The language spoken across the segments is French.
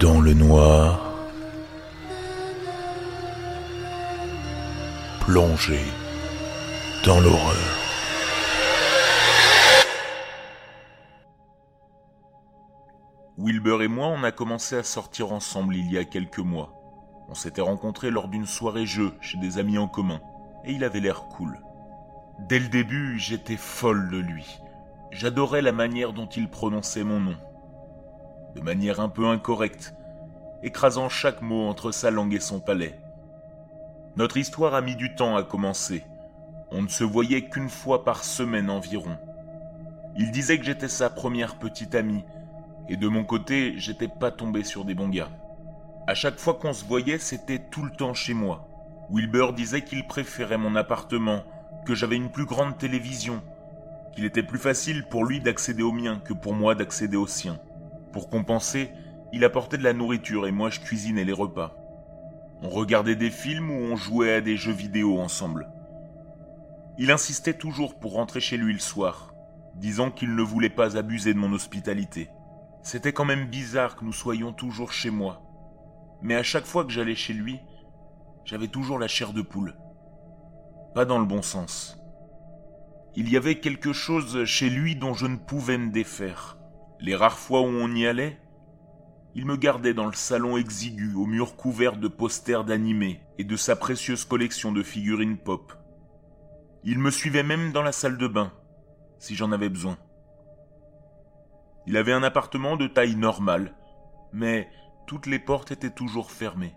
dans le noir, plongé dans l'horreur. Wilbur et moi, on a commencé à sortir ensemble il y a quelques mois. On s'était rencontrés lors d'une soirée jeu chez des amis en commun, et il avait l'air cool. Dès le début, j'étais folle de lui. J'adorais la manière dont il prononçait mon nom. De manière un peu incorrecte, écrasant chaque mot entre sa langue et son palais. Notre histoire a mis du temps à commencer. On ne se voyait qu'une fois par semaine environ. Il disait que j'étais sa première petite amie, et de mon côté, j'étais pas tombé sur des bons gars. À chaque fois qu'on se voyait, c'était tout le temps chez moi. Wilbur disait qu'il préférait mon appartement, que j'avais une plus grande télévision, qu'il était plus facile pour lui d'accéder au mien que pour moi d'accéder au sien. Pour compenser, il apportait de la nourriture et moi je cuisinais les repas. On regardait des films ou on jouait à des jeux vidéo ensemble. Il insistait toujours pour rentrer chez lui le soir, disant qu'il ne voulait pas abuser de mon hospitalité. C'était quand même bizarre que nous soyons toujours chez moi. Mais à chaque fois que j'allais chez lui, j'avais toujours la chair de poule. Pas dans le bon sens. Il y avait quelque chose chez lui dont je ne pouvais me défaire. Les rares fois où on y allait, il me gardait dans le salon exigu aux murs couverts de posters d'animés et de sa précieuse collection de figurines pop. Il me suivait même dans la salle de bain, si j'en avais besoin. Il avait un appartement de taille normale, mais toutes les portes étaient toujours fermées.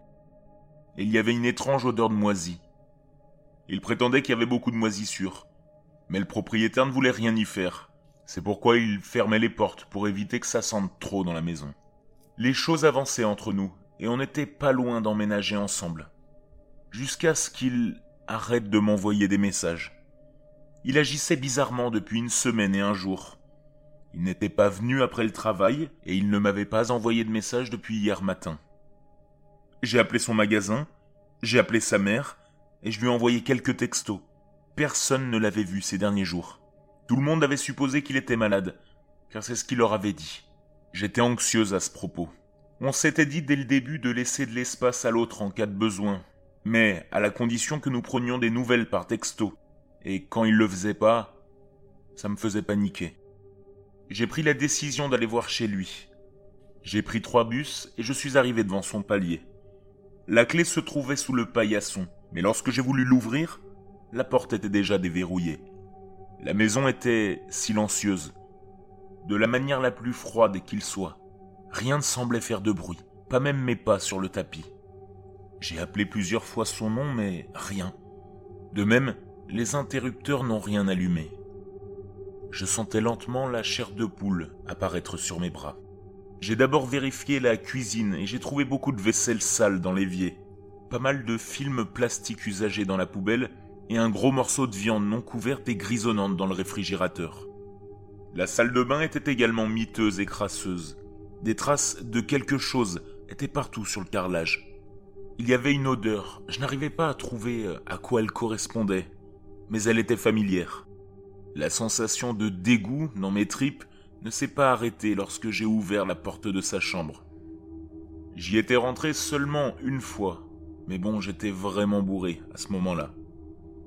Et il y avait une étrange odeur de moisie. Il prétendait qu'il y avait beaucoup de moisissures, mais le propriétaire ne voulait rien y faire. C'est pourquoi il fermait les portes pour éviter que ça sente trop dans la maison. Les choses avançaient entre nous, et on n'était pas loin d'emménager ensemble. Jusqu'à ce qu'il arrête de m'envoyer des messages. Il agissait bizarrement depuis une semaine et un jour. Il n'était pas venu après le travail, et il ne m'avait pas envoyé de message depuis hier matin. J'ai appelé son magasin, j'ai appelé sa mère, et je lui ai envoyé quelques textos. Personne ne l'avait vu ces derniers jours. Tout le monde avait supposé qu'il était malade, car c'est ce qu'il leur avait dit. J'étais anxieuse à ce propos. On s'était dit dès le début de laisser de l'espace à l'autre en cas de besoin, mais à la condition que nous prenions des nouvelles par texto. Et quand il le faisait pas, ça me faisait paniquer. J'ai pris la décision d'aller voir chez lui. J'ai pris trois bus et je suis arrivé devant son palier. La clé se trouvait sous le paillasson, mais lorsque j'ai voulu l'ouvrir, la porte était déjà déverrouillée. La maison était silencieuse, de la manière la plus froide qu'il soit. Rien ne semblait faire de bruit, pas même mes pas sur le tapis. J'ai appelé plusieurs fois son nom, mais rien. De même, les interrupteurs n'ont rien allumé. Je sentais lentement la chair de poule apparaître sur mes bras. J'ai d'abord vérifié la cuisine et j'ai trouvé beaucoup de vaisselle sale dans l'évier, pas mal de films plastiques usagés dans la poubelle et un gros morceau de viande non couverte et grisonnante dans le réfrigérateur. La salle de bain était également miteuse et crasseuse. Des traces de quelque chose étaient partout sur le carrelage. Il y avait une odeur, je n'arrivais pas à trouver euh, à quoi elle correspondait, mais elle était familière. La sensation de dégoût dans mes tripes ne s'est pas arrêtée lorsque j'ai ouvert la porte de sa chambre. J'y étais rentré seulement une fois, mais bon, j'étais vraiment bourré à ce moment-là.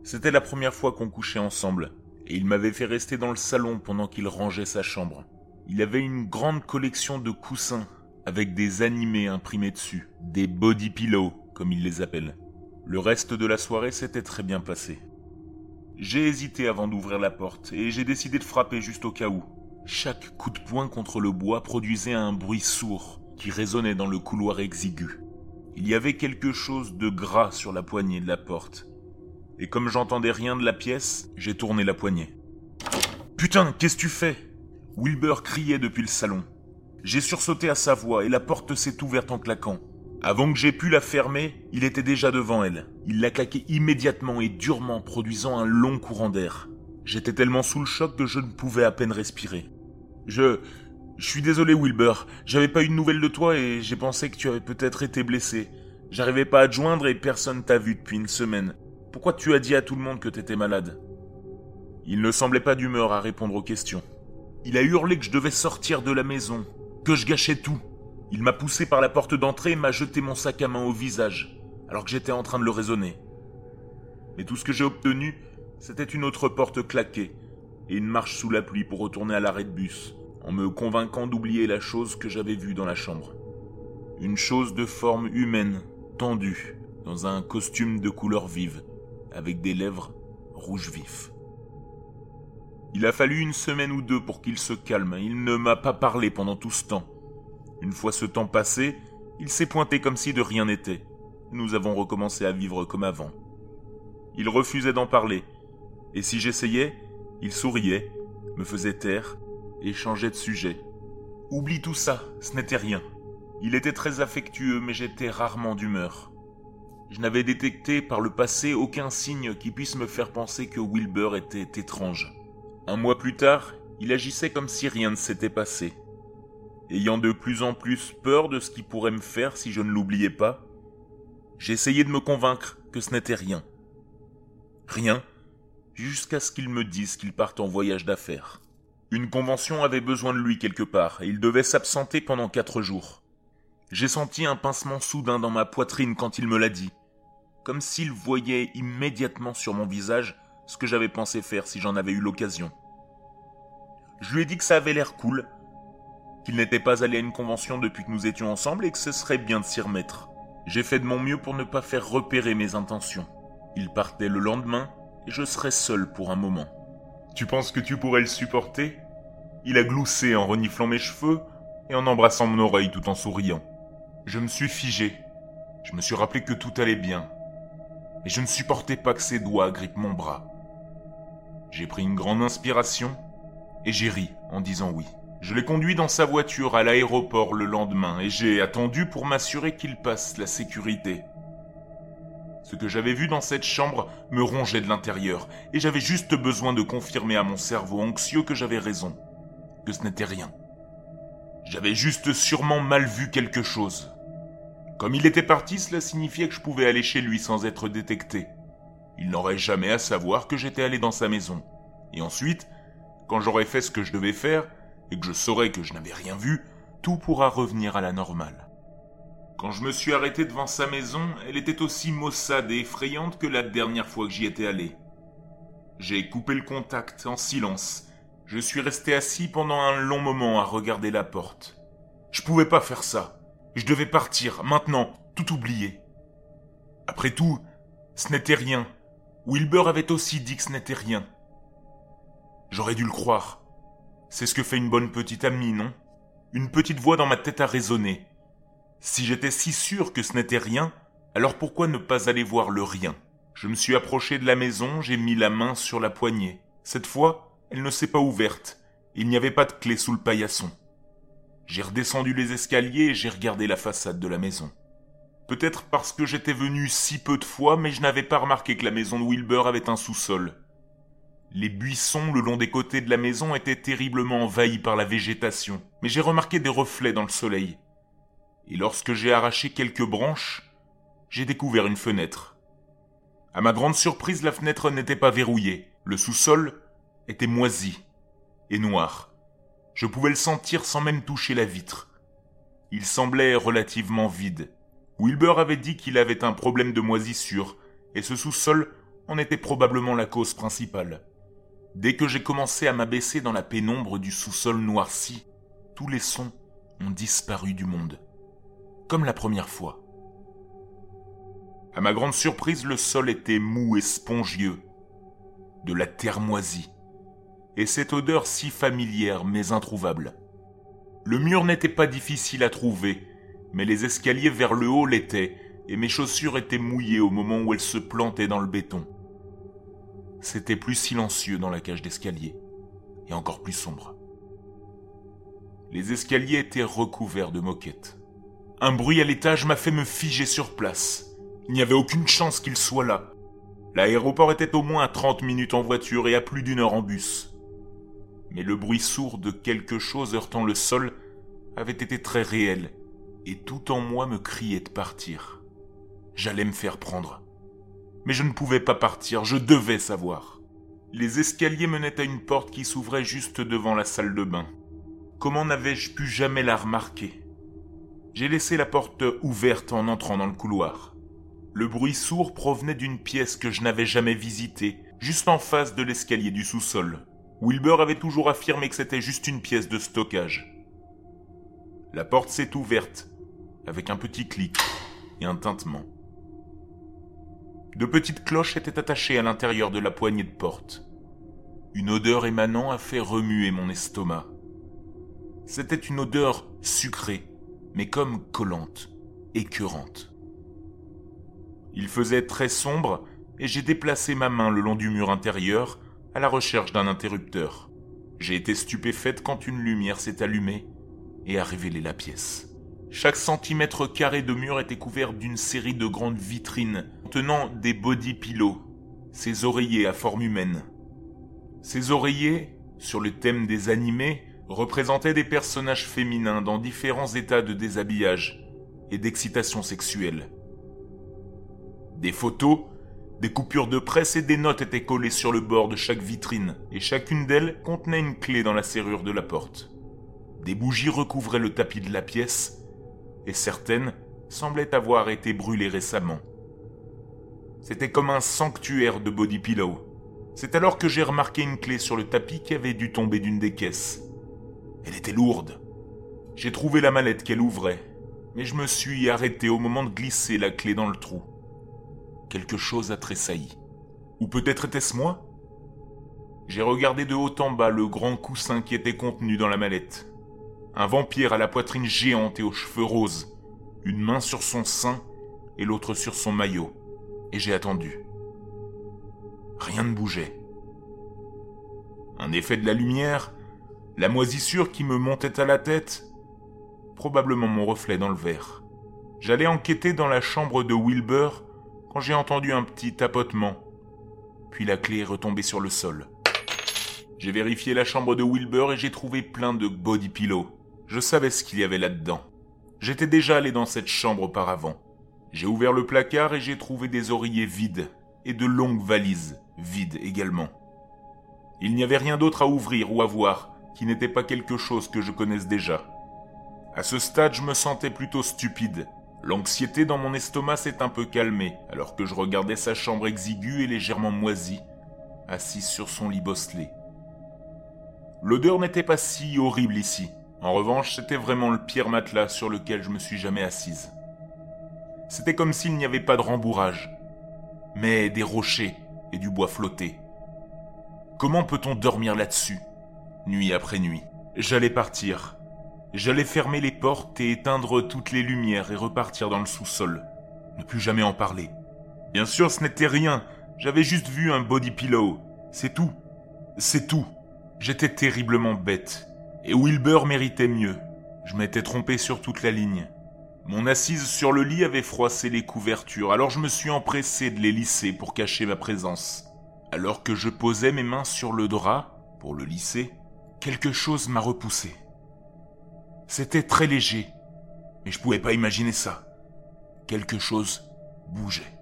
C'était la première fois qu'on couchait ensemble, et il m'avait fait rester dans le salon pendant qu'il rangeait sa chambre. Il avait une grande collection de coussins avec des animés imprimés dessus, des body pillows comme il les appelle. Le reste de la soirée s'était très bien passé. J'ai hésité avant d'ouvrir la porte et j'ai décidé de frapper juste au cas où. Chaque coup de poing contre le bois produisait un bruit sourd qui résonnait dans le couloir exigu. Il y avait quelque chose de gras sur la poignée de la porte et comme j'entendais rien de la pièce, j'ai tourné la poignée. Putain, qu'est-ce que tu fais? Wilbur criait depuis le salon. J'ai sursauté à sa voix et la porte s'est ouverte en claquant. Avant que j'aie pu la fermer, il était déjà devant elle. Il l'a claqué immédiatement et durement, produisant un long courant d'air. J'étais tellement sous le choc que je ne pouvais à peine respirer. Je... Je suis désolé Wilbur, j'avais pas eu de nouvelles de toi et j'ai pensé que tu avais peut-être été blessé. J'arrivais pas à te joindre et personne t'a vu depuis une semaine. Pourquoi tu as dit à tout le monde que t'étais malade? Il ne semblait pas d'humeur à répondre aux questions. Il a hurlé que je devais sortir de la maison, que je gâchais tout. Il m'a poussé par la porte d'entrée et m'a jeté mon sac à main au visage, alors que j'étais en train de le raisonner. Mais tout ce que j'ai obtenu, c'était une autre porte claquée et une marche sous la pluie pour retourner à l'arrêt de bus, en me convainquant d'oublier la chose que j'avais vue dans la chambre. Une chose de forme humaine, tendue, dans un costume de couleur vive, avec des lèvres rouges vifs. Il a fallu une semaine ou deux pour qu'il se calme. Il ne m'a pas parlé pendant tout ce temps. Une fois ce temps passé, il s'est pointé comme si de rien n'était. Nous avons recommencé à vivre comme avant. Il refusait d'en parler, et si j'essayais, il souriait, me faisait taire et changeait de sujet. Oublie tout ça, ce n'était rien. Il était très affectueux, mais j'étais rarement d'humeur. Je n'avais détecté par le passé aucun signe qui puisse me faire penser que Wilbur était étrange. Un mois plus tard, il agissait comme si rien ne s'était passé. Ayant de plus en plus peur de ce qu'il pourrait me faire si je ne l'oubliais pas, j'essayais de me convaincre que ce n'était rien. Rien, jusqu'à ce qu'il me dise qu'il parte en voyage d'affaires. Une convention avait besoin de lui quelque part, et il devait s'absenter pendant quatre jours. J'ai senti un pincement soudain dans ma poitrine quand il me l'a dit, comme s'il voyait immédiatement sur mon visage ce que j'avais pensé faire si j'en avais eu l'occasion. Je lui ai dit que ça avait l'air cool, qu'il n'était pas allé à une convention depuis que nous étions ensemble et que ce serait bien de s'y remettre. J'ai fait de mon mieux pour ne pas faire repérer mes intentions. Il partait le lendemain et je serais seul pour un moment. Tu penses que tu pourrais le supporter? Il a gloussé en reniflant mes cheveux et en embrassant mon oreille tout en souriant. Je me suis figé. Je me suis rappelé que tout allait bien. Mais je ne supportais pas que ses doigts grippent mon bras. J'ai pris une grande inspiration et j'ai ri en disant oui. Je l'ai conduit dans sa voiture à l'aéroport le lendemain et j'ai attendu pour m'assurer qu'il passe la sécurité. Ce que j'avais vu dans cette chambre me rongeait de l'intérieur et j'avais juste besoin de confirmer à mon cerveau anxieux que j'avais raison, que ce n'était rien. J'avais juste sûrement mal vu quelque chose. Comme il était parti, cela signifiait que je pouvais aller chez lui sans être détecté. Il n'aurait jamais à savoir que j'étais allé dans sa maison. Et ensuite, quand j'aurai fait ce que je devais faire, et que je saurai que je n'avais rien vu, tout pourra revenir à la normale. Quand je me suis arrêté devant sa maison, elle était aussi maussade et effrayante que la dernière fois que j'y étais allé. J'ai coupé le contact en silence. Je suis resté assis pendant un long moment à regarder la porte. Je pouvais pas faire ça. Je devais partir, maintenant, tout oublier. Après tout, ce n'était rien. Wilbur avait aussi dit que ce n'était rien. J'aurais dû le croire. C'est ce que fait une bonne petite amie, non? Une petite voix dans ma tête a résonné. Si j'étais si sûr que ce n'était rien, alors pourquoi ne pas aller voir le rien? Je me suis approché de la maison, j'ai mis la main sur la poignée. Cette fois, elle ne s'est pas ouverte. Il n'y avait pas de clé sous le paillasson. J'ai redescendu les escaliers et j'ai regardé la façade de la maison. Peut-être parce que j'étais venu si peu de fois, mais je n'avais pas remarqué que la maison de Wilbur avait un sous-sol. Les buissons le long des côtés de la maison étaient terriblement envahis par la végétation, mais j'ai remarqué des reflets dans le soleil. Et lorsque j'ai arraché quelques branches, j'ai découvert une fenêtre. À ma grande surprise, la fenêtre n'était pas verrouillée. Le sous-sol était moisi et noir. Je pouvais le sentir sans même toucher la vitre. Il semblait relativement vide. Wilbur avait dit qu'il avait un problème de moisissure, et ce sous-sol en était probablement la cause principale. Dès que j'ai commencé à m'abaisser dans la pénombre du sous-sol noirci, tous les sons ont disparu du monde. Comme la première fois. À ma grande surprise, le sol était mou et spongieux. De la terre moisie. Et cette odeur si familière mais introuvable. Le mur n'était pas difficile à trouver, mais les escaliers vers le haut l'étaient, et mes chaussures étaient mouillées au moment où elles se plantaient dans le béton. C'était plus silencieux dans la cage d'escalier, et encore plus sombre. Les escaliers étaient recouverts de moquettes. Un bruit à l'étage m'a fait me figer sur place. Il n'y avait aucune chance qu'il soit là. L'aéroport était au moins à 30 minutes en voiture et à plus d'une heure en bus. Mais le bruit sourd de quelque chose heurtant le sol avait été très réel et tout en moi me criait de partir. J'allais me faire prendre. Mais je ne pouvais pas partir, je devais savoir. Les escaliers menaient à une porte qui s'ouvrait juste devant la salle de bain. Comment n'avais-je pu jamais la remarquer? J'ai laissé la porte ouverte en entrant dans le couloir. Le bruit sourd provenait d'une pièce que je n'avais jamais visitée, juste en face de l'escalier du sous-sol. Wilbur avait toujours affirmé que c'était juste une pièce de stockage. La porte s'est ouverte, avec un petit clic et un tintement. De petites cloches étaient attachées à l'intérieur de la poignée de porte. Une odeur émanant a fait remuer mon estomac. C'était une odeur sucrée, mais comme collante, écœurante. Il faisait très sombre et j'ai déplacé ma main le long du mur intérieur à la recherche d'un interrupteur. J'ai été stupéfaite quand une lumière s'est allumée et a révélé la pièce. Chaque centimètre carré de mur était couvert d'une série de grandes vitrines contenant des body pillows, ces oreillers à forme humaine. Ces oreillers, sur le thème des animés, représentaient des personnages féminins dans différents états de déshabillage et d'excitation sexuelle. Des photos, des coupures de presse et des notes étaient collées sur le bord de chaque vitrine, et chacune d'elles contenait une clé dans la serrure de la porte. Des bougies recouvraient le tapis de la pièce, et certaines semblaient avoir été brûlées récemment. C'était comme un sanctuaire de body pillow. C'est alors que j'ai remarqué une clé sur le tapis qui avait dû tomber d'une des caisses. Elle était lourde. J'ai trouvé la mallette qu'elle ouvrait, mais je me suis arrêté au moment de glisser la clé dans le trou. Quelque chose a tressailli. Ou peut-être était-ce moi? J'ai regardé de haut en bas le grand coussin qui était contenu dans la mallette. Un vampire à la poitrine géante et aux cheveux roses, une main sur son sein et l'autre sur son maillot. Et j'ai attendu. Rien ne bougeait. Un effet de la lumière, la moisissure qui me montait à la tête, probablement mon reflet dans le verre. J'allais enquêter dans la chambre de Wilbur quand j'ai entendu un petit tapotement. Puis la clé est retombée sur le sol. J'ai vérifié la chambre de Wilbur et j'ai trouvé plein de body pillows. Je savais ce qu'il y avait là-dedans. J'étais déjà allé dans cette chambre auparavant. J'ai ouvert le placard et j'ai trouvé des oreillers vides et de longues valises vides également. Il n'y avait rien d'autre à ouvrir ou à voir qui n'était pas quelque chose que je connaisse déjà. À ce stade, je me sentais plutôt stupide. L'anxiété dans mon estomac s'est un peu calmée alors que je regardais sa chambre exiguë et légèrement moisie, assise sur son lit bosselé. L'odeur n'était pas si horrible ici. En revanche, c'était vraiment le pire matelas sur lequel je me suis jamais assise. C'était comme s'il n'y avait pas de rembourrage, mais des rochers et du bois flotté. Comment peut-on dormir là-dessus nuit après nuit? J'allais partir. J'allais fermer les portes et éteindre toutes les lumières et repartir dans le sous-sol. Ne plus jamais en parler. Bien sûr, ce n'était rien. J'avais juste vu un body pillow. C'est tout. C'est tout. J'étais terriblement bête. Et Wilbur méritait mieux. Je m'étais trompé sur toute la ligne. Mon assise sur le lit avait froissé les couvertures, alors je me suis empressé de les lisser pour cacher ma présence. Alors que je posais mes mains sur le drap, pour le lisser, quelque chose m'a repoussé. C'était très léger, mais je pouvais pas imaginer ça. Quelque chose bougeait.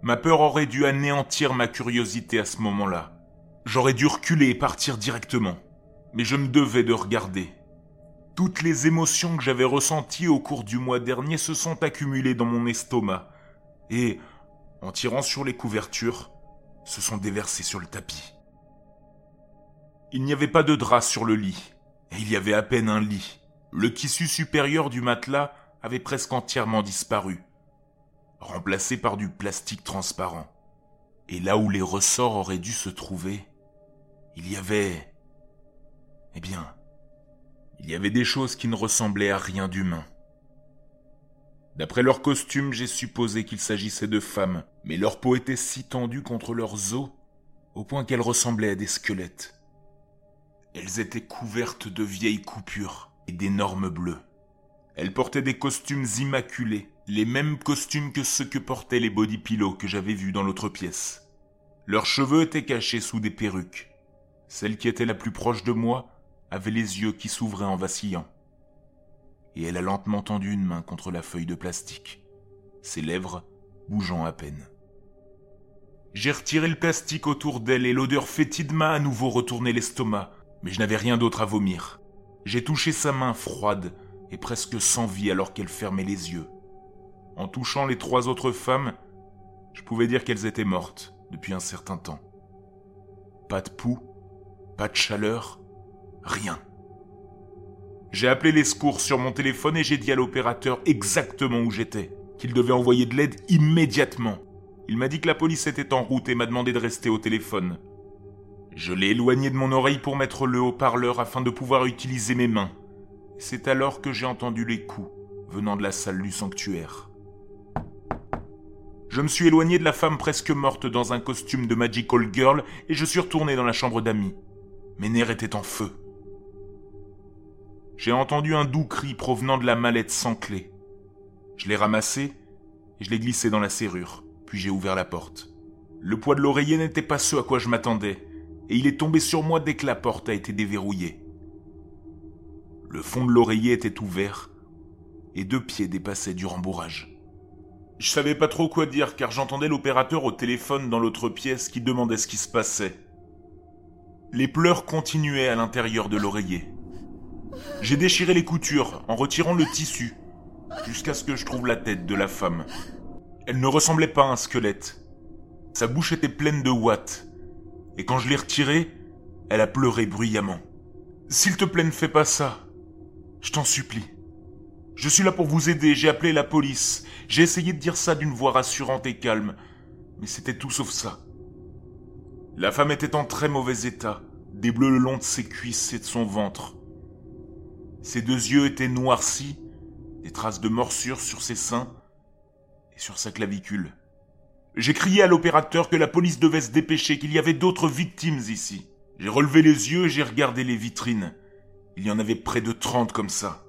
Ma peur aurait dû anéantir ma curiosité à ce moment-là. J'aurais dû reculer et partir directement. Mais je me devais de regarder. Toutes les émotions que j'avais ressenties au cours du mois dernier se sont accumulées dans mon estomac. Et, en tirant sur les couvertures, se sont déversées sur le tapis. Il n'y avait pas de drap sur le lit, il y avait à peine un lit. Le tissu supérieur du matelas avait presque entièrement disparu, remplacé par du plastique transparent. Et là où les ressorts auraient dû se trouver, il y avait... Eh bien, il y avait des choses qui ne ressemblaient à rien d'humain. D'après leurs costumes, j'ai supposé qu'il s'agissait de femmes, mais leur peau était si tendue contre leurs os, au point qu'elles ressemblaient à des squelettes. Elles étaient couvertes de vieilles coupures et d'énormes bleus. Elles portaient des costumes immaculés, les mêmes costumes que ceux que portaient les body pillows que j'avais vus dans l'autre pièce. Leurs cheveux étaient cachés sous des perruques. Celle qui était la plus proche de moi avait les yeux qui s'ouvraient en vacillant. Et elle a lentement tendu une main contre la feuille de plastique, ses lèvres bougeant à peine. J'ai retiré le plastique autour d'elle et l'odeur fétide m'a à nouveau retourné l'estomac, mais je n'avais rien d'autre à vomir. J'ai touché sa main froide et presque sans vie alors qu'elle fermait les yeux. En touchant les trois autres femmes, je pouvais dire qu'elles étaient mortes depuis un certain temps. Pas de pouls, pas de chaleur, rien. J'ai appelé les secours sur mon téléphone et j'ai dit à l'opérateur exactement où j'étais, qu'il devait envoyer de l'aide immédiatement. Il m'a dit que la police était en route et m'a demandé de rester au téléphone. Je l'ai éloigné de mon oreille pour mettre le haut-parleur afin de pouvoir utiliser mes mains. C'est alors que j'ai entendu les coups venant de la salle du sanctuaire. Je me suis éloigné de la femme presque morte dans un costume de Magical Girl et je suis retourné dans la chambre d'amis. Mes nerfs étaient en feu. J'ai entendu un doux cri provenant de la mallette sans clé. Je l'ai ramassé et je l'ai glissé dans la serrure, puis j'ai ouvert la porte. Le poids de l'oreiller n'était pas ce à quoi je m'attendais, et il est tombé sur moi dès que la porte a été déverrouillée. Le fond de l'oreiller était ouvert, et deux pieds dépassaient du rembourrage. Je savais pas trop quoi dire car j'entendais l'opérateur au téléphone dans l'autre pièce qui demandait ce qui se passait. Les pleurs continuaient à l'intérieur de l'oreiller. J'ai déchiré les coutures en retirant le tissu jusqu'à ce que je trouve la tête de la femme. Elle ne ressemblait pas à un squelette. Sa bouche était pleine de ouates. Et quand je l'ai retirée, elle a pleuré bruyamment. S'il te plaît, ne fais pas ça. Je t'en supplie. Je suis là pour vous aider, j'ai appelé la police. J'ai essayé de dire ça d'une voix rassurante et calme, mais c'était tout sauf ça. La femme était en très mauvais état, des bleus le long de ses cuisses et de son ventre. Ses deux yeux étaient noircis, des traces de morsures sur ses seins et sur sa clavicule. J'ai crié à l'opérateur que la police devait se dépêcher, qu'il y avait d'autres victimes ici. J'ai relevé les yeux et j'ai regardé les vitrines. Il y en avait près de trente comme ça.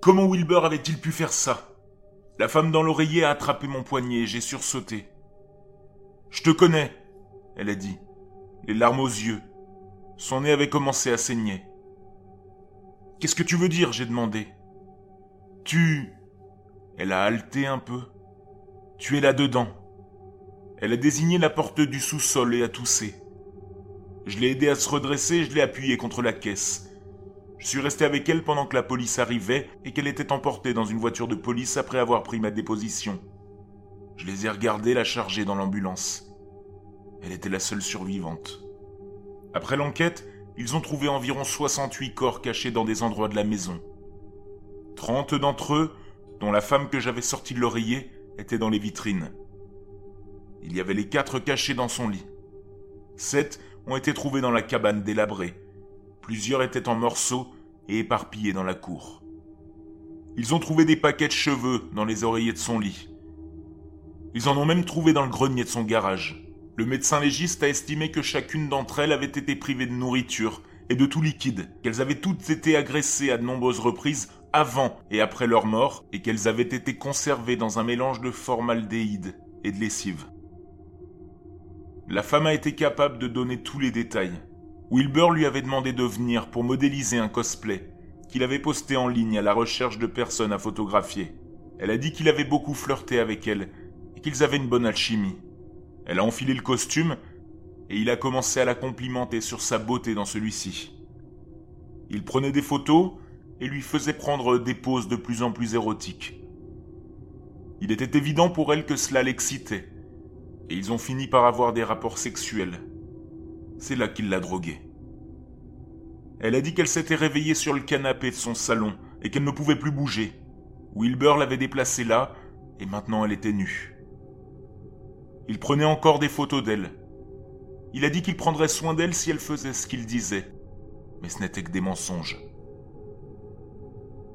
Comment Wilbur avait-il pu faire ça? La femme dans l'oreiller a attrapé mon poignet et j'ai sursauté. Je te connais, elle a dit, les larmes aux yeux. Son nez avait commencé à saigner. Qu'est-ce que tu veux dire? J'ai demandé. Tu... Elle a haleté un peu. Tu es là-dedans. Elle a désigné la porte du sous-sol et a toussé. Je l'ai aidé à se redresser et je l'ai appuyé contre la caisse. Je suis resté avec elle pendant que la police arrivait et qu'elle était emportée dans une voiture de police après avoir pris ma déposition. Je les ai regardés la charger dans l'ambulance. Elle était la seule survivante. Après l'enquête, ils ont trouvé environ 68 corps cachés dans des endroits de la maison. 30 d'entre eux, dont la femme que j'avais sortie de l'oreiller, étaient dans les vitrines. Il y avait les quatre cachés dans son lit. Sept ont été trouvés dans la cabane délabrée, Plusieurs étaient en morceaux et éparpillés dans la cour. Ils ont trouvé des paquets de cheveux dans les oreillers de son lit. Ils en ont même trouvé dans le grenier de son garage. Le médecin légiste a estimé que chacune d'entre elles avait été privée de nourriture et de tout liquide, qu'elles avaient toutes été agressées à de nombreuses reprises avant et après leur mort, et qu'elles avaient été conservées dans un mélange de formaldéhyde et de lessive. La femme a été capable de donner tous les détails, Wilbur lui avait demandé de venir pour modéliser un cosplay qu'il avait posté en ligne à la recherche de personnes à photographier. Elle a dit qu'il avait beaucoup flirté avec elle et qu'ils avaient une bonne alchimie. Elle a enfilé le costume et il a commencé à la complimenter sur sa beauté dans celui-ci. Il prenait des photos et lui faisait prendre des poses de plus en plus érotiques. Il était évident pour elle que cela l'excitait, et ils ont fini par avoir des rapports sexuels. C'est là qu'il l'a droguée. Elle a dit qu'elle s'était réveillée sur le canapé de son salon et qu'elle ne pouvait plus bouger. Wilbur l'avait déplacée là et maintenant elle était nue. Il prenait encore des photos d'elle. Il a dit qu'il prendrait soin d'elle si elle faisait ce qu'il disait. Mais ce n'était que des mensonges.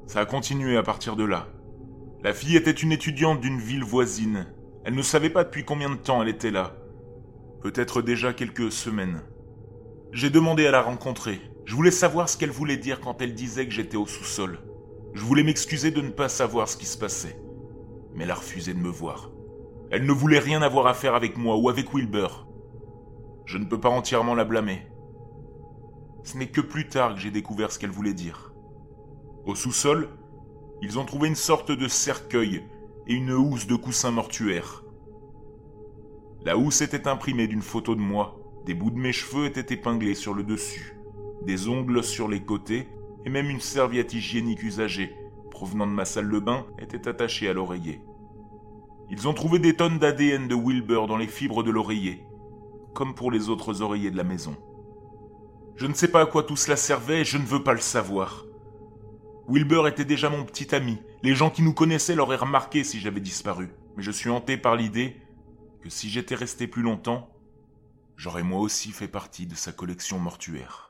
Ça a continué à partir de là. La fille était une étudiante d'une ville voisine. Elle ne savait pas depuis combien de temps elle était là. Peut-être déjà quelques semaines. J'ai demandé à la rencontrer. Je voulais savoir ce qu'elle voulait dire quand elle disait que j'étais au sous-sol. Je voulais m'excuser de ne pas savoir ce qui se passait. Mais elle a refusé de me voir. Elle ne voulait rien avoir à faire avec moi ou avec Wilbur. Je ne peux pas entièrement la blâmer. Ce n'est que plus tard que j'ai découvert ce qu'elle voulait dire. Au sous-sol, ils ont trouvé une sorte de cercueil et une housse de coussins mortuaires. La housse était imprimée d'une photo de moi des bouts de mes cheveux étaient épinglés sur le dessus, des ongles sur les côtés, et même une serviette hygiénique usagée provenant de ma salle de bain était attaché à l'oreiller. Ils ont trouvé des tonnes d'ADN de Wilbur dans les fibres de l'oreiller, comme pour les autres oreillers de la maison. Je ne sais pas à quoi tout cela servait et je ne veux pas le savoir. Wilbur était déjà mon petit ami. Les gens qui nous connaissaient l'auraient remarqué si j'avais disparu. Mais je suis hanté par l'idée que si j'étais resté plus longtemps, j'aurais moi aussi fait partie de sa collection mortuaire.